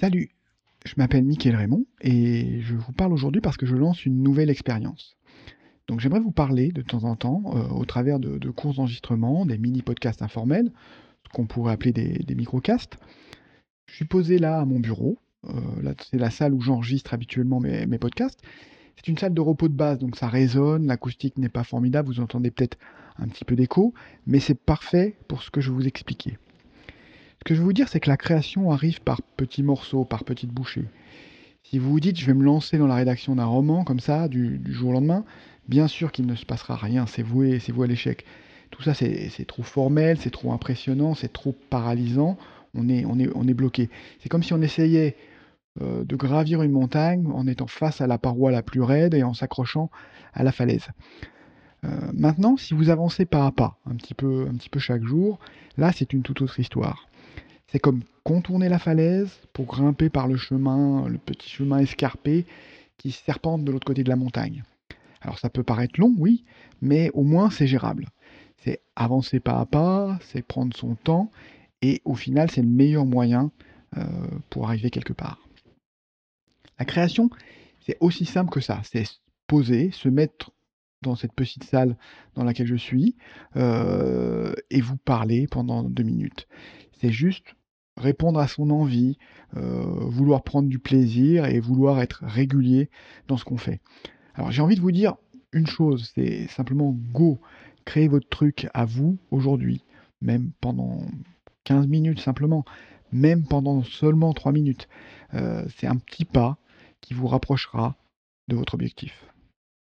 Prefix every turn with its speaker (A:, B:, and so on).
A: Salut, je m'appelle Mickaël Raymond et je vous parle aujourd'hui parce que je lance une nouvelle expérience. Donc j'aimerais vous parler de temps en temps euh, au travers de, de cours d'enregistrement, des mini-podcasts informels, ce qu'on pourrait appeler des, microcasts. Je suis posé là à mon bureau, euh, c'est la salle où j'enregistre habituellement mes, podcasts. C'est une salle de repos de base, donc ça résonne, l'acoustique n'est pas formidable, vous entendez peut-être un petit peu d'écho, mais c'est parfait pour ce que je vous expliquer. Que je veux vous dire, c'est que la création arrive par petits morceaux, par petites bouchées. Si vous vous dites, je vais me lancer dans la rédaction d'un roman comme ça, du, jour au lendemain, bien sûr qu'il ne se passera rien, c'est voué, c'est voué à l'échec. Tout ça, c'est c'est trop formel, c'est trop impressionnant, c'est trop paralysant, on est, on est, on est bloqué. C'est comme si on essayait euh, de gravir une montagne en étant face à la paroi la plus raide et en s'accrochant à la falaise. Euh, maintenant, si vous avancez pas à pas, un petit peu, un petit peu chaque jour, là, c'est une toute autre histoire. C'est comme contourner la falaise pour grimper par le chemin, le petit chemin escarpé qui serpente de l'autre côté de la montagne. Alors ça peut paraître long, oui, mais au moins c'est gérable. C'est avancer pas à pas, c'est prendre son temps, et au final c'est le meilleur moyen euh, pour arriver quelque part. La création, c'est aussi simple que ça, c'est se poser, se mettre dans cette petite salle dans laquelle je suis, euh, et vous parler pendant deux minutes. C'est juste répondre à son envie, euh, vouloir prendre du plaisir et vouloir être régulier dans ce qu'on fait. Alors j'ai envie de vous dire une chose, c'est simplement go, créez votre truc à vous aujourd'hui, même pendant 15 minutes simplement, même pendant seulement 3 minutes. Euh, c'est un petit pas qui vous rapprochera de votre objectif.